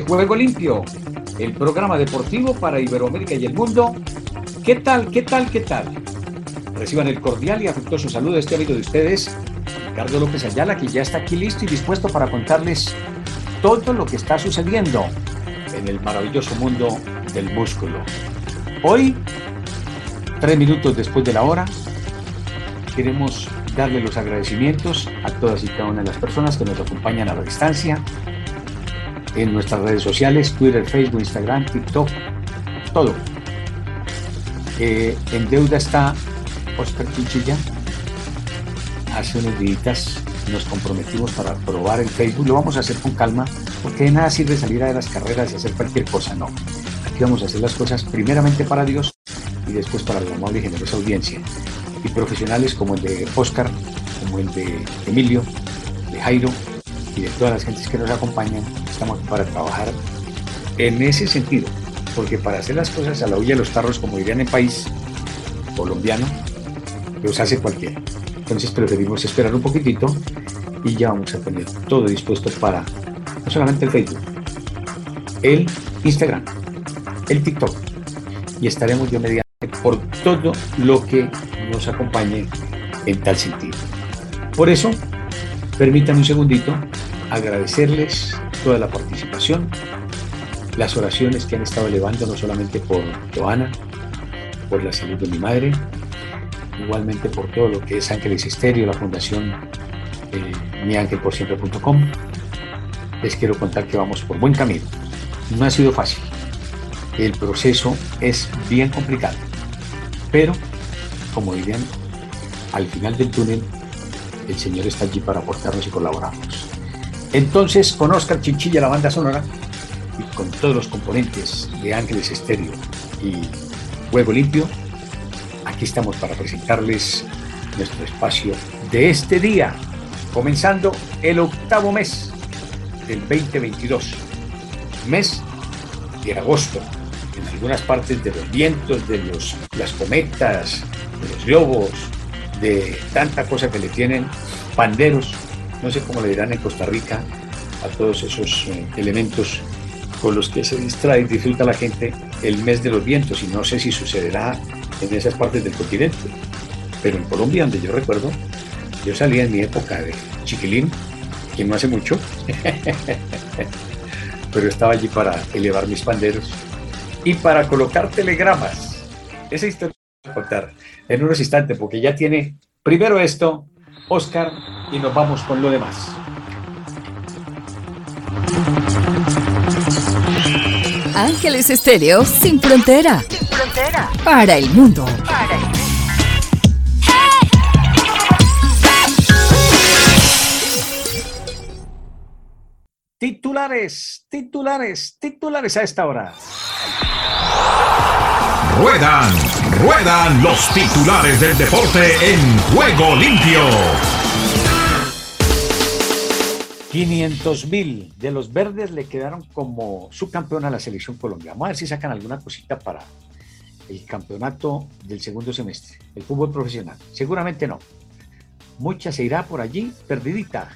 Juego Limpio, el programa deportivo para Iberoamérica y el mundo. ¿Qué tal? ¿Qué tal? ¿Qué tal? Reciban el cordial y afectuoso saludo de este amigo de ustedes, Ricardo López Ayala, que ya está aquí listo y dispuesto para contarles todo lo que está sucediendo en el maravilloso mundo del músculo. Hoy, tres minutos después de la hora, queremos darle los agradecimientos a todas y cada una de las personas que nos acompañan a la distancia en nuestras redes sociales, Twitter, Facebook, Instagram, TikTok, todo. Eh, en deuda está Oscar Cuchilla. Hace unos días nos comprometimos para probar el Facebook. Lo vamos a hacer con calma, porque de nada sirve salir a las carreras y hacer cualquier cosa. No. Aquí vamos a hacer las cosas primeramente para Dios y después para la amable y generosa audiencia. Y profesionales como el de Oscar, como el de Emilio, de Jairo y de todas las gentes que nos acompañan, para trabajar en ese sentido. Porque para hacer las cosas a la huella de los tarros, como dirían en país colombiano, los hace cualquiera. Entonces preferimos esperar un poquitito y ya vamos a tener todo dispuesto para no solamente el Facebook, el Instagram, el TikTok y estaremos yo mediante por todo lo que nos acompañe en tal sentido. Por eso, permítanme un segundito agradecerles toda la participación, las oraciones que han estado elevando no solamente por Joana, por la salud de mi madre, igualmente por todo lo que es Ángeles Estéreo, la fundación eh, miangelporsiempre.com. Les quiero contar que vamos por buen camino. No ha sido fácil. El proceso es bien complicado. Pero, como dirían, al final del túnel, el Señor está allí para aportarnos y colaborarnos. Entonces, con Oscar Chinchilla, la banda sonora, y con todos los componentes de Ángeles Estéreo y Juego Limpio, aquí estamos para presentarles nuestro espacio de este día, comenzando el octavo mes del 2022, mes de agosto, en algunas partes de los vientos, de los, las cometas, de los globos, de tanta cosa que le tienen, panderos, no sé cómo le dirán en Costa Rica a todos esos eh, elementos con los que se distrae y disfruta la gente el mes de los vientos y no sé si sucederá en esas partes del continente. Pero en Colombia, donde yo recuerdo, yo salía en mi época de chiquilín, que no hace mucho, pero estaba allí para elevar mis panderos y para colocar telegramas. Esa historia voy a contar en unos instantes, porque ya tiene primero esto, Oscar, y nos vamos con lo demás. Ángeles Estéreo sin frontera. Sin frontera. Para el mundo. Para el mundo. Titulares, titulares, titulares a esta hora. Ruedan, ruedan los titulares del deporte en juego limpio. 500 mil de los verdes le quedaron como subcampeón a la selección colombiana. Vamos a ver si sacan alguna cosita para el campeonato del segundo semestre, el fútbol profesional. Seguramente no. Mucha se irá por allí perdidita.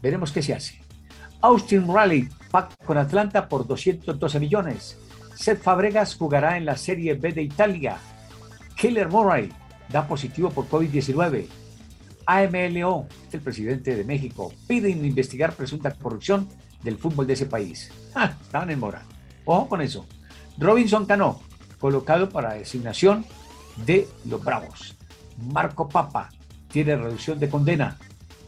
Veremos qué se hace. Austin Rally pacta con Atlanta por 212 millones. Seth Fabregas jugará en la Serie B de Italia. Killer Murray da positivo por COVID-19. AMLO, el presidente de México, piden investigar presunta corrupción del fútbol de ese país. Ah, estaban en mora. Ojo con eso. Robinson Cano, colocado para designación de los Bravos. Marco Papa tiene reducción de condena.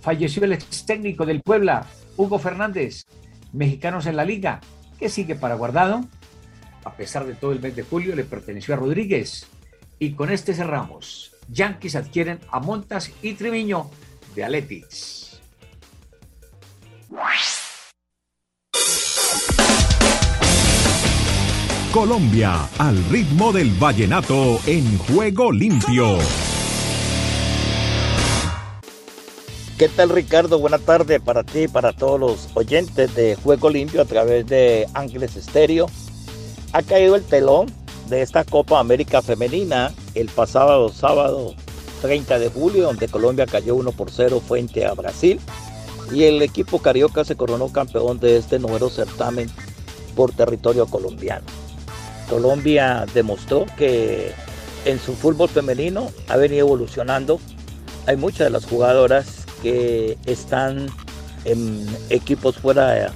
Falleció el ex técnico del Puebla, Hugo Fernández. Mexicanos en la liga. ¿Qué sigue para guardado? A pesar de todo el mes de julio, le perteneció a Rodríguez. Y con este cerramos. Yankees adquieren a Montas y Trimiño de Athletics. Colombia, al ritmo del vallenato en juego limpio. ¿Qué tal Ricardo? Buena tarde para ti y para todos los oyentes de Juego Limpio a través de Ángeles Estéreo. Ha caído el telón de esta Copa América Femenina el pasado sábado 30 de julio, donde Colombia cayó 1 por 0 frente a Brasil. Y el equipo carioca se coronó campeón de este nuevo certamen por territorio colombiano. Colombia demostró que en su fútbol femenino ha venido evolucionando. Hay muchas de las jugadoras que están en equipos fuera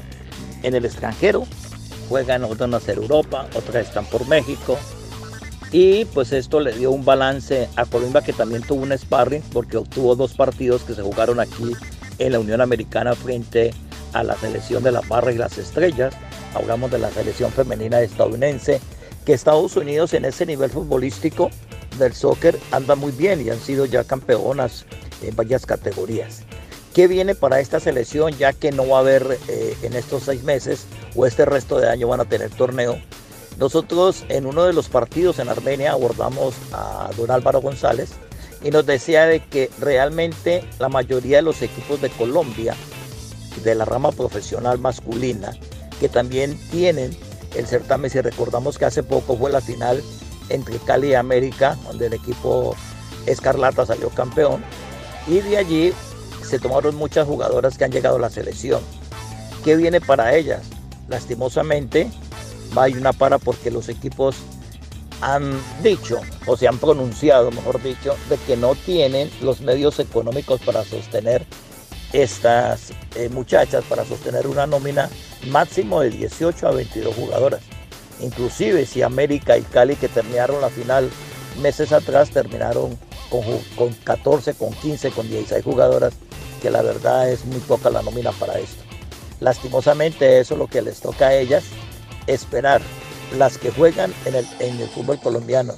en el extranjero, juegan otras en Europa, otras están por México. Y pues esto le dio un balance a Colombia que también tuvo un sparring porque obtuvo dos partidos que se jugaron aquí en la Unión Americana frente a la selección de la Barra y las Estrellas. Hablamos de la selección femenina estadounidense, que Estados Unidos en ese nivel futbolístico del soccer anda muy bien y han sido ya campeonas en varias categorías. ¿Qué viene para esta selección ya que no va a haber eh, en estos seis meses o este resto de año van a tener torneo? Nosotros en uno de los partidos en Armenia abordamos a don Álvaro González y nos decía de que realmente la mayoría de los equipos de Colombia, de la rama profesional masculina, que también tienen el certamen, si recordamos que hace poco fue la final entre Cali y América, donde el equipo Escarlata salió campeón, y de allí se tomaron muchas jugadoras que han llegado a la selección. ¿Qué viene para ellas? Lastimosamente, va hay una para porque los equipos han dicho o se han pronunciado, mejor dicho, de que no tienen los medios económicos para sostener estas eh, muchachas, para sostener una nómina máximo de 18 a 22 jugadoras. Inclusive si América y Cali que terminaron la final meses atrás terminaron con, 14, con 15, con 16 jugadoras, que la verdad es muy poca la nómina para esto. Lastimosamente eso es lo que les toca a ellas, esperar. Las que juegan en el, fútbol colombiano.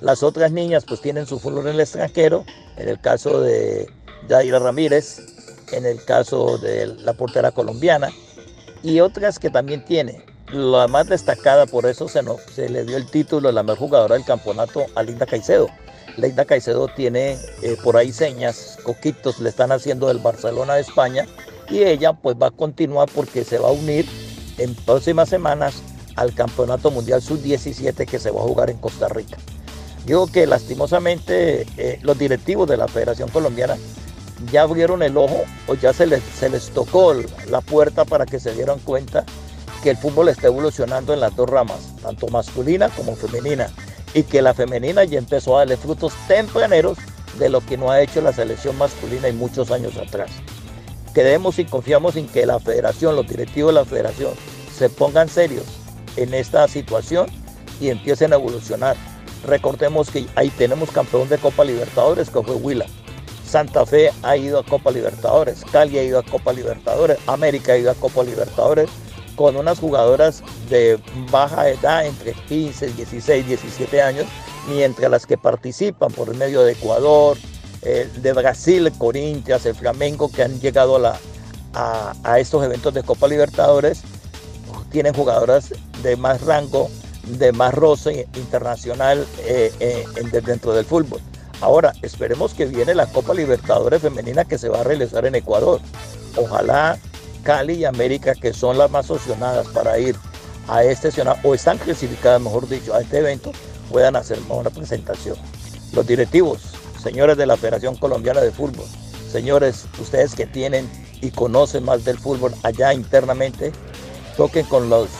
Las otras niñas pues tienen su fútbol en el extranjero, en el caso de Yaira Ramírez, en el caso de la portera colombiana, y otras que también tiene. La más destacada, por eso se, le dio el título de la mejor jugadora del campeonato a Linda Caicedo, Leida Caicedo tiene eh, por ahí señas, coquitos le están haciendo del Barcelona de España y ella pues va a continuar porque se va a unir en próximas semanas al Campeonato Mundial Sub-17 que se va a jugar en Costa Rica. Digo que lastimosamente eh, los directivos de la Federación Colombiana ya abrieron el ojo o ya se les, se les tocó la puerta para que se dieran cuenta que el fútbol está evolucionando en las dos ramas, tanto masculina como femenina y que la femenina ya empezó a darle frutos tempraneros de lo que no ha hecho la selección masculina en muchos años atrás. Queremos y confiamos en que la federación, los directivos de la federación, se pongan serios en esta situación y empiecen a evolucionar. Recordemos que ahí tenemos campeón de Copa Libertadores, que fue Huila. Santa Fe ha ido a Copa Libertadores, Cali ha ido a Copa Libertadores, América ha ido a Copa Libertadores, con unas jugadoras de baja edad, entre 15, 16, 17 años, mientras las que participan por el medio de Ecuador, eh, de Brasil, Corinthians, el Flamengo, que han llegado a, la, a, estos eventos de Copa Libertadores, tienen jugadoras de más rango, de más roce internacional eh, eh, dentro del fútbol. Ahora, esperemos que viene la Copa Libertadores femenina que se va a realizar en Ecuador. Ojalá Cali y América, que son las más opcionadas para ir a este o están clasificadas, mejor dicho, a este evento, puedan hacer una presentación. Los directivos, señores de la Federación Colombiana de Fútbol, señores, ustedes que tienen y conocen más del fútbol allá internamente, toquen con los,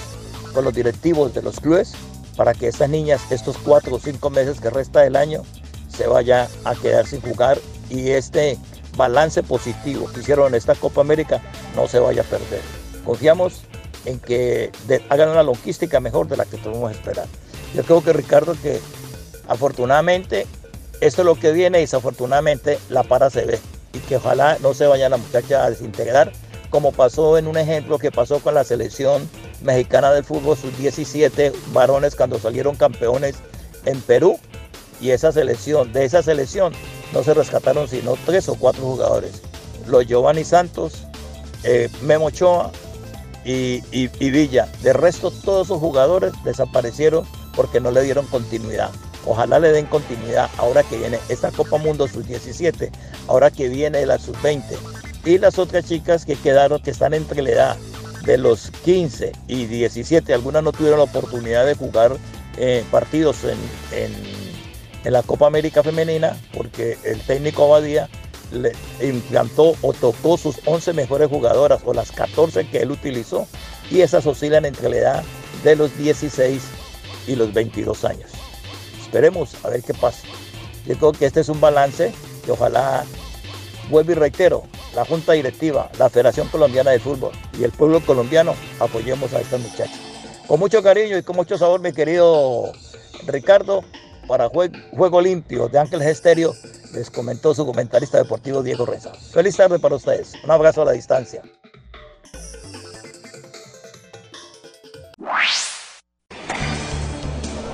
con los directivos de los clubes para que estas niñas, estos cuatro o cinco meses que resta del año, se vaya a quedar sin jugar y este balance positivo que hicieron en esta Copa América no se vaya a perder. Confiamos en que hagan una logística mejor de la que podemos esperar. Yo creo que Ricardo que afortunadamente esto es lo que viene y desafortunadamente la para se ve y que ojalá no se vaya la muchacha a desintegrar como pasó en un ejemplo que pasó con la selección mexicana del fútbol sus 17 varones cuando salieron campeones en Perú y esa selección, de esa selección no se rescataron sino tres o cuatro jugadores. Los Giovanni Santos, eh, Memo Ochoa y, Villa. De resto, todos esos jugadores desaparecieron porque no le dieron continuidad. Ojalá le den continuidad ahora que viene esta Copa Mundo Sub-17, ahora que viene la Sub-20. Y las otras chicas que quedaron, que están entre la edad de los 15 y 17, algunas no tuvieron la oportunidad de jugar eh, partidos en, en la Copa América Femenina porque el técnico Abadía le implantó o tocó sus 11 mejores jugadoras o las 14 que él utilizó y esas oscilan entre la edad de los 16 y los 22 años. Esperemos a ver qué pasa. Yo creo que este es un balance que ojalá, vuelvo y reitero, la Junta Directiva, la Federación Colombiana de Fútbol y el pueblo colombiano apoyemos a estas muchachas. Con mucho cariño y con mucho sabor, mi querido Ricardo, para Juego, Limpio de Ángeles Estéreo, les comentó su comentarista deportivo Diego Reza. Feliz tarde para ustedes. Un abrazo a la distancia.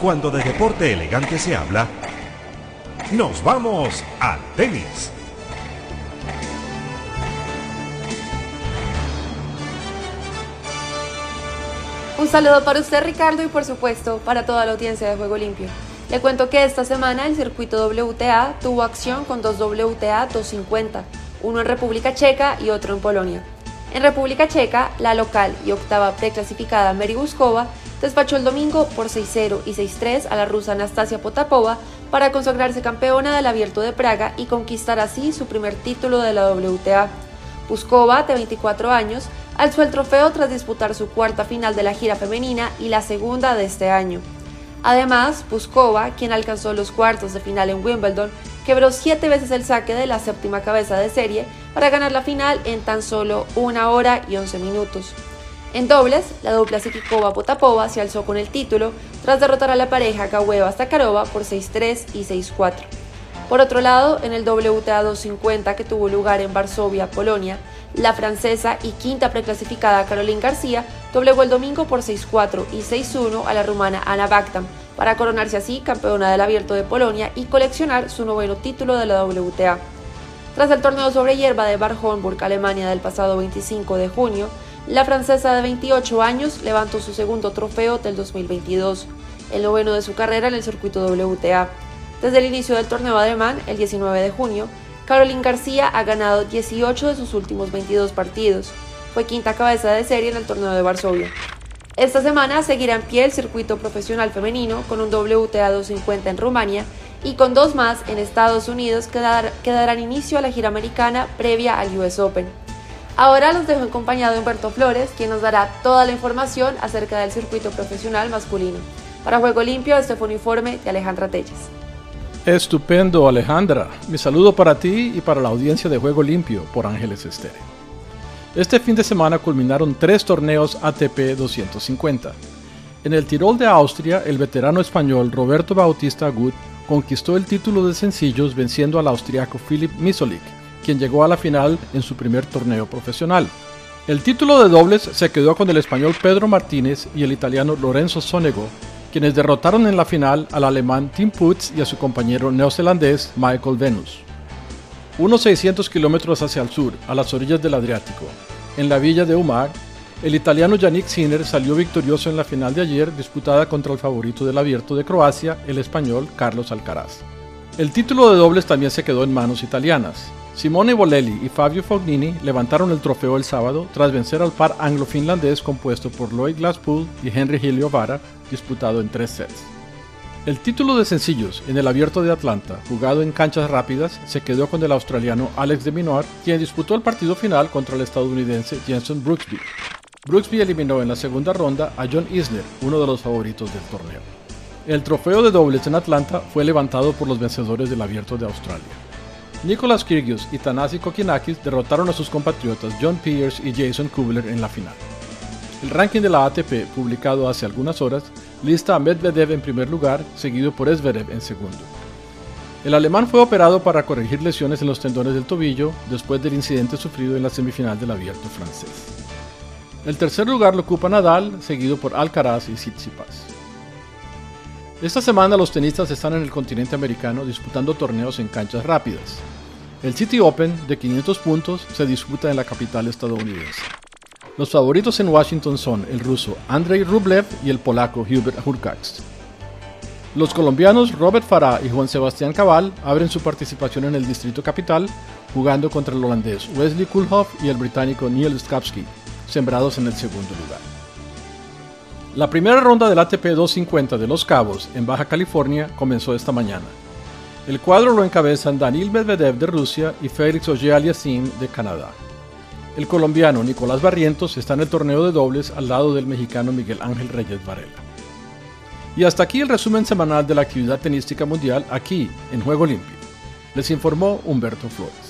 Cuando de deporte elegante se habla, nos vamos al tenis. Un saludo para usted Ricardo y por supuesto para toda la audiencia de Juego Limpio. Le cuento que esta semana el circuito WTA tuvo acción con dos WTA 250, uno en República Checa y otro en Polonia. En República Checa, la local y octava preclasificada Mary Buskova despachó el domingo por 6-0 y 6-3 a la rusa Anastasia Potapova para consagrarse campeona del Abierto de Praga y conquistar así su primer título de la WTA. Buskova, de 24 años, alzó el trofeo tras disputar su cuarta final de la gira femenina y la segunda de este año. Además, Puskova, quien alcanzó los cuartos de final en Wimbledon, quebró siete veces el saque de la séptima cabeza de serie para ganar la final en tan solo una hora y 11 minutos. En dobles, la dupla Sikikova-Potapova se alzó con el título tras derrotar a la pareja Gaweva-Stakarova por 6-3 y 6-4. Por otro lado, en el WTA 250 que tuvo lugar en Varsovia, Polonia, la francesa y quinta preclasificada Caroline García doblegó el domingo por 6-4 y 6-1 a la rumana Anna Baktam para coronarse así campeona del Abierto de Polonia y coleccionar su noveno título de la WTA. Tras el torneo sobre hierba de Bar Homburg, Alemania del pasado 25 de junio, la francesa de 28 años levantó su segundo trofeo del 2022, el noveno de su carrera en el circuito WTA. Desde el inicio del torneo alemán, el 19 de junio, Caroline García ha ganado 18 de sus últimos 22 partidos. Fue quinta cabeza de serie en el torneo de Varsovia. Esta semana seguirá en pie el circuito profesional femenino con un WTA 250 en Rumania y con dos más en Estados Unidos que, que darán inicio a la gira americana previa al US Open. Ahora los dejo acompañado de Humberto Flores, quien nos dará toda la información acerca del circuito profesional masculino. Para Juego Limpio, este fue un informe de Alejandra Telles. Estupendo, Alejandra. Mi saludo para ti y para la audiencia de Juego Limpio por Ángeles Estéreo. Este fin de semana culminaron tres torneos ATP 250. En el Tirol de Austria, el veterano español Roberto Bautista Agut conquistó el título de sencillos venciendo al austriaco Philip Misolik, quien llegó a la final en su primer torneo profesional. El título de dobles se quedó con el español Pedro Martínez y el italiano Lorenzo Sonego, quienes derrotaron en la final al alemán Tim Putz y a su compañero neozelandés Michael Venus. Unos 600 kilómetros hacia el sur, a las orillas del Adriático, en la villa de Umag, el italiano Yannick Sinner salió victorioso en la final de ayer disputada contra el favorito del abierto de Croacia, el español Carlos Alcaraz. El título de dobles también se quedó en manos italianas. Simone Bolelli y Fabio Fognini levantaron el trofeo el sábado tras vencer al par anglo-finlandés compuesto por Lloyd Glasspool y Henry Vara, disputado en tres sets. El título de sencillos en el Abierto de Atlanta, jugado en canchas rápidas, se quedó con el australiano Alex de Minaur, quien disputó el partido final contra el estadounidense Jenson Brooksby. Brooksby eliminó en la segunda ronda a John Isner, uno de los favoritos del torneo. El trofeo de dobles en Atlanta fue levantado por los vencedores del Abierto de Australia. Nicolas Kyrgios y Tanasi Kokinakis derrotaron a sus compatriotas John Pierce y Jason Kubler en la final. El ranking de la ATP, publicado hace algunas horas, lista a Medvedev en primer lugar, seguido por Zverev en segundo. El alemán fue operado para corregir lesiones en los tendones del tobillo después del incidente sufrido en la semifinal del abierto francés. El tercer lugar lo ocupa Nadal, seguido por Alcaraz y Tsitsipas. Esta semana los tenistas están en el continente americano disputando torneos en canchas rápidas. El City Open de 500 puntos se disputa en la capital estadounidense. Los favoritos en Washington son el ruso Andrei Rublev y el polaco Hubert Hurkacz. Los colombianos Robert Farah y Juan Sebastián Cabal abren su participación en el Distrito Capital jugando contra el holandés Wesley Kulhoff y el británico Neil Skapski, sembrados en el segundo lugar. La primera ronda del ATP 250 de Los Cabos, en Baja California, comenzó esta mañana. El cuadro lo encabezan Danil Medvedev de Rusia y Félix Auger-Aliassime de Canadá. El colombiano Nicolás Barrientos está en el torneo de dobles al lado del mexicano Miguel Ángel Reyes Varela. Y hasta aquí el resumen semanal de la actividad tenística mundial aquí en Juego Limpio. Les informó Humberto Flores.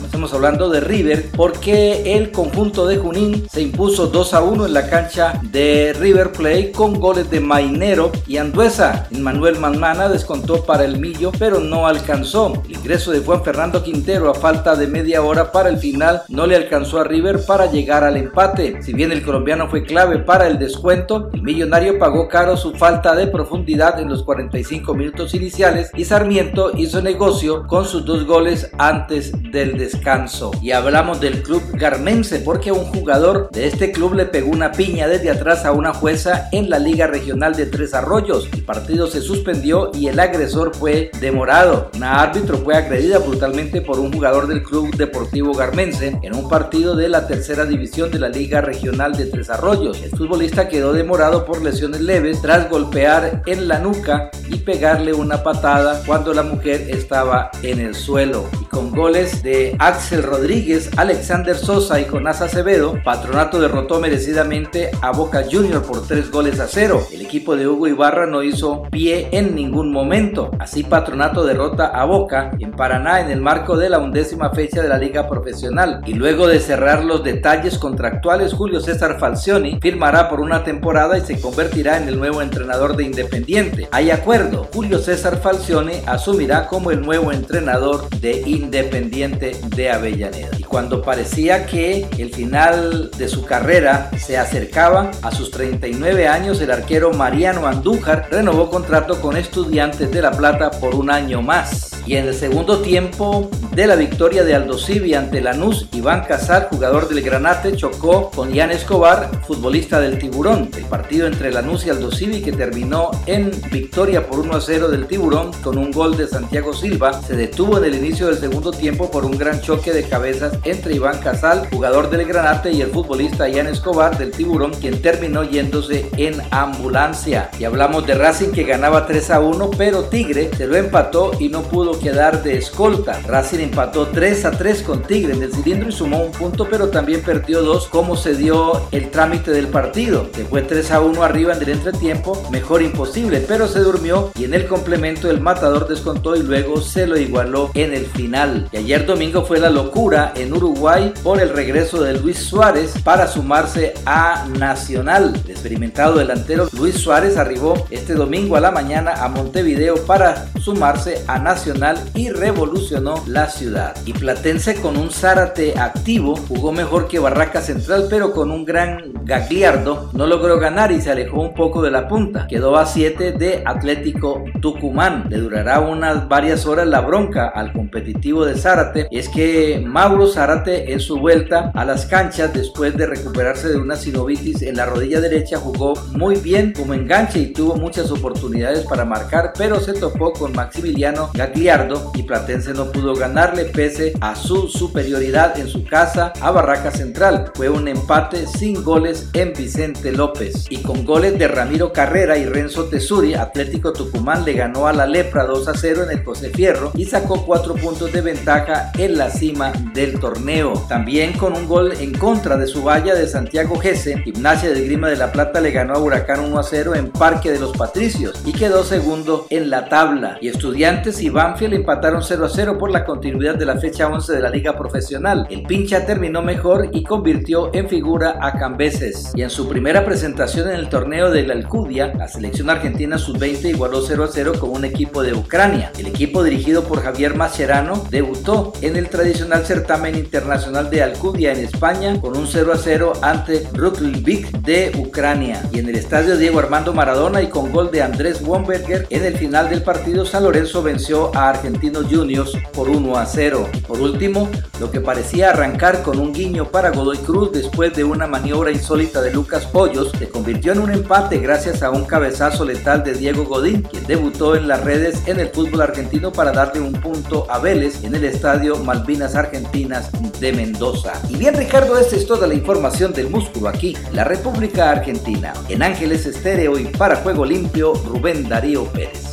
Estamos hablando de River porque el conjunto de Junín se impuso 2 a 1 en la cancha de River Plate con goles de Mainero y Anduesa. Manuel Manmana descontó para el Millo, pero no alcanzó. El ingreso de Juan Fernando Quintero a falta de media hora para el final no le alcanzó a River para llegar al empate. Si bien el colombiano fue clave para el descuento, el millonario pagó caro su falta de profundidad en los 45 minutos iniciales y Sarmiento hizo negocio con sus dos goles antes del descanso. Y hablamos del club garmense porque un jugador de este club le pegó una piña desde atrás a una jueza en la Liga Regional de Tres Arroyos. El partido se suspendió y el agresor fue demorado. Una árbitro fue agredida brutalmente por un jugador del club deportivo garmense en un partido de la tercera división de la Liga Regional de Tres Arroyos. El futbolista quedó demorado por lesiones leves tras golpear en la nuca y pegarle una patada cuando la mujer estaba en el suelo. Y con goles de Axel Rodríguez, Alexander Sosa y Jonás Acevedo, Patronato derrotó merecidamente a Boca Junior por tres goles a cero. El equipo de Hugo Ibarra no hizo pie en ningún momento. Así Patronato derrota a Boca en Paraná en el marco de la undécima fecha de la Liga Profesional. Y luego de cerrar los detalles contractuales, Julio César Falcioni firmará por una temporada y se convertirá en el nuevo entrenador de Independiente. Hay acuerdo, Julio César Falcione asumirá como el nuevo entrenador de Independiente de Avellaneda. Y cuando parecía que el final de su carrera se acercaba a sus 39 años, el arquero Mariano Andújar renovó contrato con Estudiantes de La Plata por un año más. Y en el segundo tiempo de la victoria de Aldo Civi ante Lanús, Iván Casar, jugador del Granate, chocó con Ian Escobar, futbolista del Tiburón. El partido entre Lanús y Aldo Civi que terminó en victoria por 1 a 0 del Tiburón con un gol de Santiago Silva, se detuvo en el inicio del segundo tiempo por un gran choque de cabezas entre Iván Casal, jugador del Granate, y el futbolista Ian Escobar del Tiburón, quien terminó yéndose en ambulancia. Y hablamos de Racing que ganaba 3 a 1, pero Tigre se lo empató y no pudo quedar de escolta. Racing empató 3 a 3 con Tigre en el cilindro y sumó un punto, pero también perdió dos, como se dio el trámite del partido, que fue 3 a 1 arriba en el entretiempo, mejor imposible, pero se durmió y en el complemento el matador descontó y luego se lo igualó en el final. Y ayer domingo fue la locura en Uruguay por el regreso de Luis Suárez para sumarse a Nacional. El experimentado delantero Luis Suárez arribó este domingo a la mañana a Montevideo para sumarse a Nacional y revolucionó la ciudad. Y Platense con un Zárate activo jugó mejor que Barraca Central, pero con un gran Gagliardo no logró ganar y se alejó un poco de la punta. Quedó a 7 de Atlético Tucumán. Le durará unas varias horas la bronca al competitivo de Zárate. Y es que Mauro Zárate en su vuelta a las canchas después de recuperarse de una sinovitis en la rodilla derecha jugó muy bien como enganche y tuvo muchas oportunidades para marcar, pero se topó con Maximiliano Gagliardo y Platense no pudo ganarle pese a su superioridad en su casa a Barraca Central. Fue un empate sin goles en Vicente López. Y con goles de Ramiro Carrera y Renzo Tesuri, Atlético Tucumán le ganó a la Lepra 2 a 0 en el José Fierro y sacó 4 puntos de ventaja en la cima del torneo. También con un gol en contra de su valla de Santiago Gese, Gimnasia de Grima de la Plata le ganó a Huracán 1 a 0 en Parque de los Patricios y quedó segundo en la tabla. Y Estudiantes y Banfield empataron 0 a 0 por la continuidad de la fecha 11 de la Liga Profesional. El pincha terminó mejor y convirtió en figura a Cambeses. Y en su primera presentación en el torneo de la Alcudia, la selección argentina sub-20 igualó 0 a 0 con un equipo de Ucrania. El equipo dirigido por Javier Mascherano debutó en el tradicional certamen internacional de Alcudia en España con un 0 a 0 ante Rutlvik de Ucrania. Y en el estadio Diego Armando Maradona y con gol de Andrés Womberger en el final del partido San Lorenzo venció a Argentinos Juniors por 1 a 0. Por último, lo que parecía arrancar con un guiño para Godoy Cruz después de una maniobra insólita de Lucas Pollos se convirtió en un empate gracias a un cabezazo letal de Diego Godín, quien debutó en las redes en el fútbol argentino para darle un punto a Vélez en el estadio Argentinas de Mendoza. Y bien Ricardo, esta es toda la información del músculo aquí, la República Argentina. En Ángeles Estéreo y para Juego Limpio, Rubén Darío Pérez.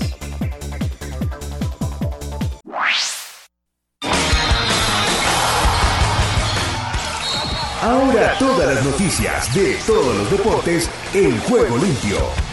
Ahora todas las noticias de todos los deportes en Juego Limpio.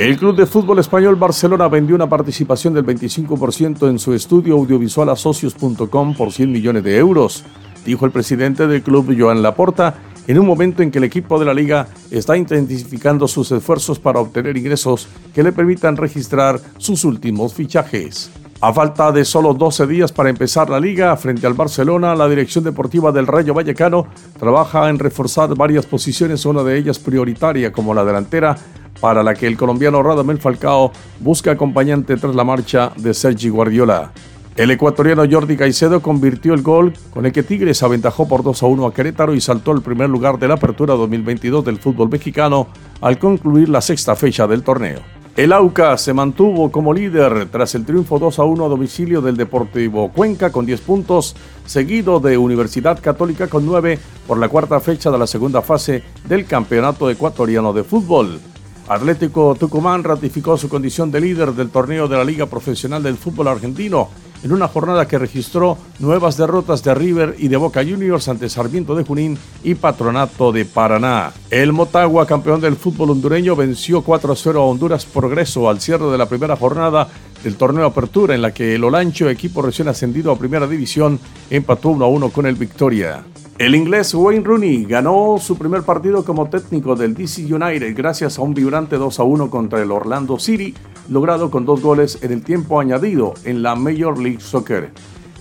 El Club de Fútbol Español Barcelona vendió una participación del 25% en su estudio audiovisual a socios.com por 100 millones de euros, dijo el presidente del club Joan Laporta en un momento en que el equipo de la liga está intensificando sus esfuerzos para obtener ingresos que le permitan registrar sus últimos fichajes. A falta de solo 12 días para empezar la liga frente al Barcelona, la dirección deportiva del Rayo Vallecano trabaja en reforzar varias posiciones, una de ellas prioritaria como la delantera, para la que el colombiano Radamel Falcao busca acompañante tras la marcha de Sergi Guardiola. El ecuatoriano Jordi Caicedo convirtió el gol con el que Tigres aventajó por 2 a 1 a Querétaro y saltó al primer lugar de la apertura 2022 del fútbol mexicano al concluir la sexta fecha del torneo. El AUCA se mantuvo como líder tras el triunfo 2 a 1 a domicilio del Deportivo Cuenca con 10 puntos, seguido de Universidad Católica con 9 por la cuarta fecha de la segunda fase del Campeonato Ecuatoriano de Fútbol. Atlético Tucumán ratificó su condición de líder del torneo de la Liga Profesional del Fútbol Argentino en una jornada que registró nuevas derrotas de River y de Boca Juniors ante Sarmiento de Junín y Patronato de Paraná. El Motagua, campeón del fútbol hondureño, venció 4-0 a Honduras Progreso al cierre de la primera jornada del torneo Apertura, en la que el Olancho, equipo recién ascendido a Primera División, empató 1-1 con el Victoria. El inglés Wayne Rooney ganó su primer partido como técnico del DC United gracias a un vibrante 2 a 1 contra el Orlando City, logrado con dos goles en el tiempo añadido en la Major League Soccer.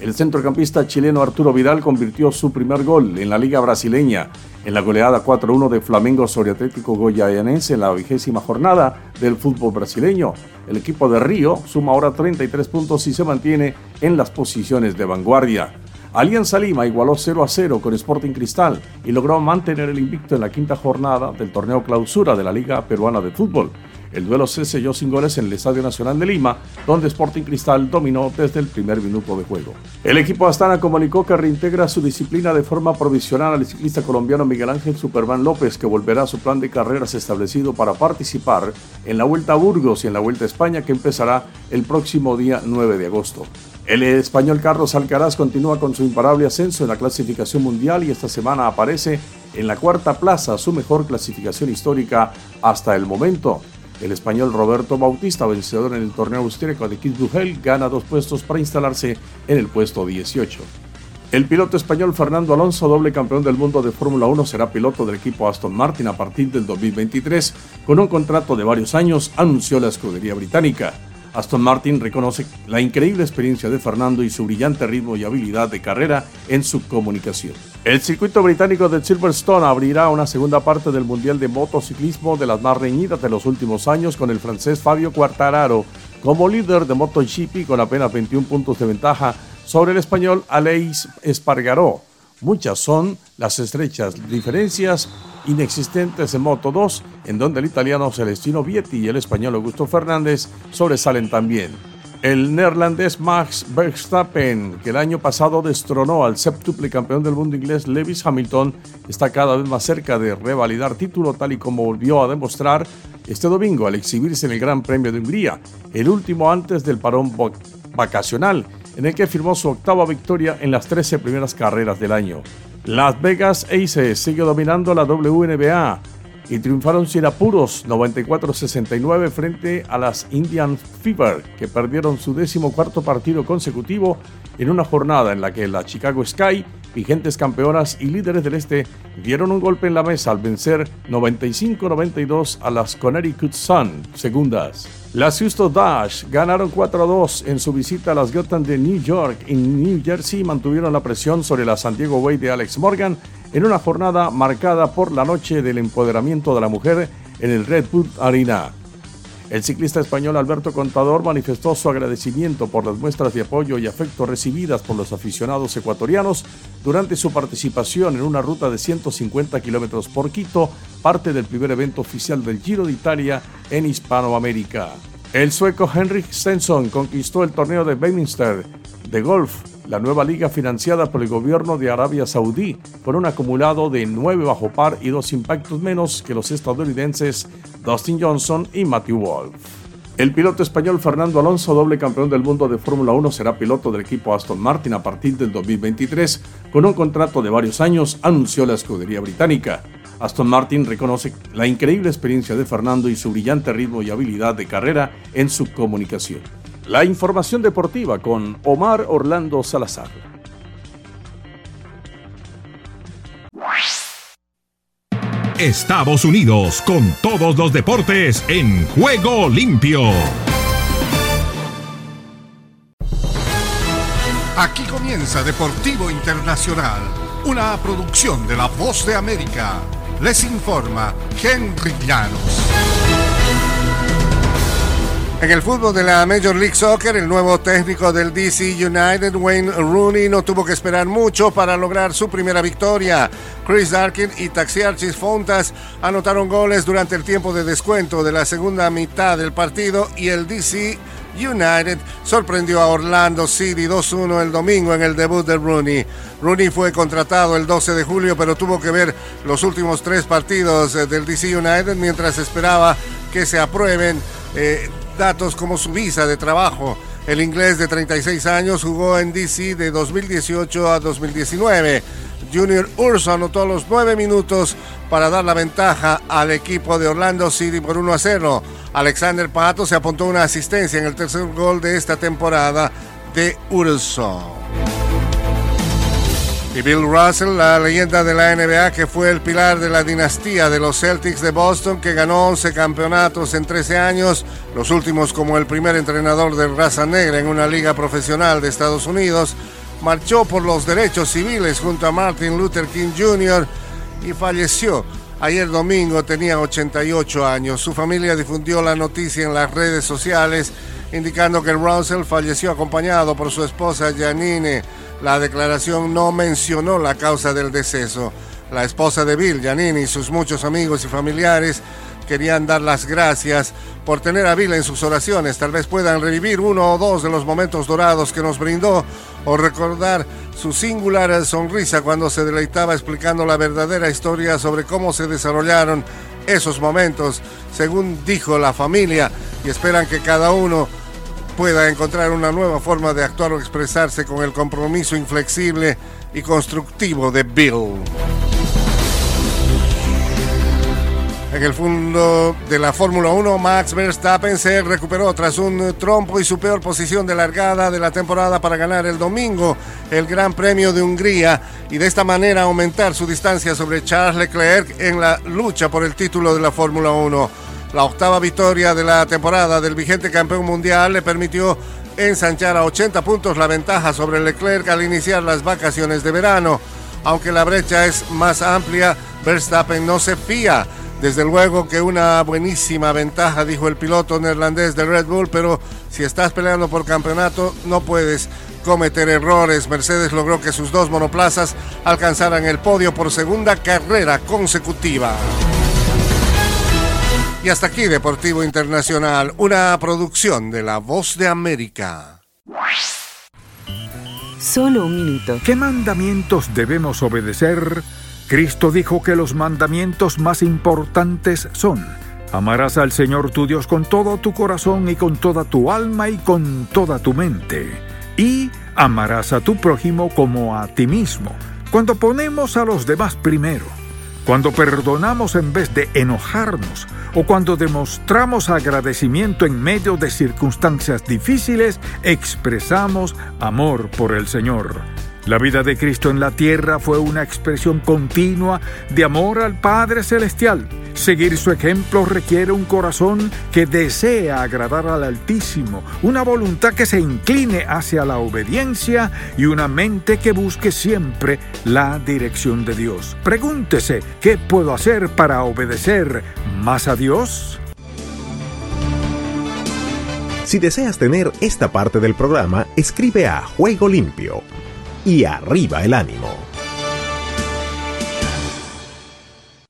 El centrocampista chileno Arturo Vidal convirtió su primer gol en la Liga Brasileña en la goleada 4-1 de Flamengo sobre Atlético Goyayanense en la vigésima jornada del fútbol brasileño. El equipo de Río suma ahora 33 puntos y se mantiene en las posiciones de vanguardia. Alianza Lima igualó 0 a 0 con Sporting Cristal y logró mantener el invicto en la quinta jornada del torneo clausura de la Liga Peruana de Fútbol. El duelo se selló sin goles en el Estadio Nacional de Lima, donde Sporting Cristal dominó desde el primer minuto de juego. El equipo Astana comunicó que reintegra su disciplina de forma provisional al ciclista colombiano Miguel Ángel Superman López, que volverá a su plan de carreras establecido para participar en la Vuelta a Burgos y en la Vuelta a España, que empezará el próximo día 9 de agosto. El español Carlos Alcaraz continúa con su imparable ascenso en la clasificación mundial y esta semana aparece en la cuarta plaza, su mejor clasificación histórica hasta el momento. El español Roberto Bautista, vencedor en el torneo austríaco de Kitzbühel, gana dos puestos para instalarse en el puesto 18. El piloto español Fernando Alonso, doble campeón del mundo de Fórmula 1, será piloto del equipo Aston Martin a partir del 2023 con un contrato de varios años, anunció la escudería británica. Aston Martin reconoce la increíble experiencia de Fernando y su brillante ritmo y habilidad de carrera en su comunicación. El circuito británico de Silverstone abrirá una segunda parte del Mundial de Motociclismo de las más reñidas de los últimos años con el francés Fabio Quartararo como líder de MotoGP con apenas 21 puntos de ventaja sobre el español Aleix Espargaró. Muchas son las estrechas diferencias inexistentes en Moto 2, en donde el italiano Celestino Vietti y el español Augusto Fernández sobresalen también. El neerlandés Max Verstappen, que el año pasado destronó al séptuple campeón del mundo inglés Lewis Hamilton, está cada vez más cerca de revalidar título tal y como volvió a demostrar este domingo al exhibirse en el Gran Premio de Hungría, el último antes del parón vacacional, en el que firmó su octava victoria en las 13 primeras carreras del año. Las Vegas Aces sigue dominando la WNBA y triunfaron sin apuros 94-69 frente a las Indian Fever, que perdieron su décimo cuarto partido consecutivo en una jornada en la que la Chicago Sky, vigentes campeonas y líderes del este, dieron un golpe en la mesa al vencer 95-92 a las Connecticut Sun, segundas. Las Houston Dash ganaron 4-2 en su visita a las Gotham de New York y New Jersey mantuvieron la presión sobre la San Diego Way de Alex Morgan en una jornada marcada por la noche del empoderamiento de la mujer en el Red Bull Arena. El ciclista español Alberto Contador manifestó su agradecimiento por las muestras de apoyo y afecto recibidas por los aficionados ecuatorianos durante su participación en una ruta de 150 kilómetros por Quito, parte del primer evento oficial del Giro de Italia en Hispanoamérica. El sueco Henrik Stenson conquistó el torneo de Bedminster de golf la nueva liga financiada por el gobierno de Arabia Saudí, con un acumulado de 9 bajo par y dos impactos menos que los estadounidenses Dustin Johnson y Matthew Wolf. El piloto español Fernando Alonso, doble campeón del mundo de Fórmula 1, será piloto del equipo Aston Martin a partir del 2023 con un contrato de varios años, anunció la escudería británica. Aston Martin reconoce la increíble experiencia de Fernando y su brillante ritmo y habilidad de carrera en su comunicación. La información deportiva con Omar Orlando Salazar. Estados Unidos con todos los deportes en juego limpio. Aquí comienza Deportivo Internacional, una producción de La Voz de América. Les informa Henry Llanos. En el fútbol de la Major League Soccer, el nuevo técnico del DC United, Wayne Rooney, no tuvo que esperar mucho para lograr su primera victoria. Chris Darkin y Taxiarchis Fontas anotaron goles durante el tiempo de descuento de la segunda mitad del partido y el DC United sorprendió a Orlando City 2-1 el domingo en el debut de Rooney. Rooney fue contratado el 12 de julio, pero tuvo que ver los últimos tres partidos eh, del DC United mientras esperaba que se aprueben. Eh, datos como su visa de trabajo. El inglés de 36 años jugó en DC de 2018 a 2019. Junior Urso anotó los 9 minutos para dar la ventaja al equipo de Orlando City por 1 a 0. Alexander Pato se apuntó una asistencia en el tercer gol de esta temporada de Urso. Y Bill Russell, la leyenda de la NBA que fue el pilar de la dinastía de los Celtics de Boston, que ganó 11 campeonatos en 13 años, los últimos como el primer entrenador de raza negra en una liga profesional de Estados Unidos, marchó por los derechos civiles junto a Martin Luther King Jr. y falleció. Ayer domingo tenía 88 años. Su familia difundió la noticia en las redes sociales indicando que Russell falleció acompañado por su esposa Janine la declaración no mencionó la causa del deceso. La esposa de Bill, Janine, y sus muchos amigos y familiares querían dar las gracias por tener a Bill en sus oraciones. Tal vez puedan revivir uno o dos de los momentos dorados que nos brindó o recordar su singular sonrisa cuando se deleitaba explicando la verdadera historia sobre cómo se desarrollaron esos momentos, según dijo la familia, y esperan que cada uno pueda encontrar una nueva forma de actuar o expresarse con el compromiso inflexible y constructivo de Bill. En el fondo de la Fórmula 1, Max Verstappen se recuperó tras un trompo y su peor posición de largada de la temporada para ganar el domingo el Gran Premio de Hungría y de esta manera aumentar su distancia sobre Charles Leclerc en la lucha por el título de la Fórmula 1. La octava victoria de la temporada del vigente campeón mundial le permitió ensanchar a 80 puntos la ventaja sobre Leclerc al iniciar las vacaciones de verano. Aunque la brecha es más amplia, Verstappen no se fía. Desde luego que una buenísima ventaja, dijo el piloto neerlandés de Red Bull, pero si estás peleando por campeonato no puedes cometer errores. Mercedes logró que sus dos monoplazas alcanzaran el podio por segunda carrera consecutiva. Y hasta aquí Deportivo Internacional, una producción de La Voz de América. Solo un minuto. ¿Qué mandamientos debemos obedecer? Cristo dijo que los mandamientos más importantes son, amarás al Señor tu Dios con todo tu corazón y con toda tu alma y con toda tu mente, y amarás a tu prójimo como a ti mismo. Cuando ponemos a los demás primero, cuando perdonamos en vez de enojarnos o cuando demostramos agradecimiento en medio de circunstancias difíciles, expresamos amor por el Señor. La vida de Cristo en la tierra fue una expresión continua de amor al Padre Celestial. Seguir su ejemplo requiere un corazón que desea agradar al Altísimo, una voluntad que se incline hacia la obediencia y una mente que busque siempre la dirección de Dios. Pregúntese, ¿qué puedo hacer para obedecer más a Dios? Si deseas tener esta parte del programa, escribe a Juego Limpio y arriba el ánimo.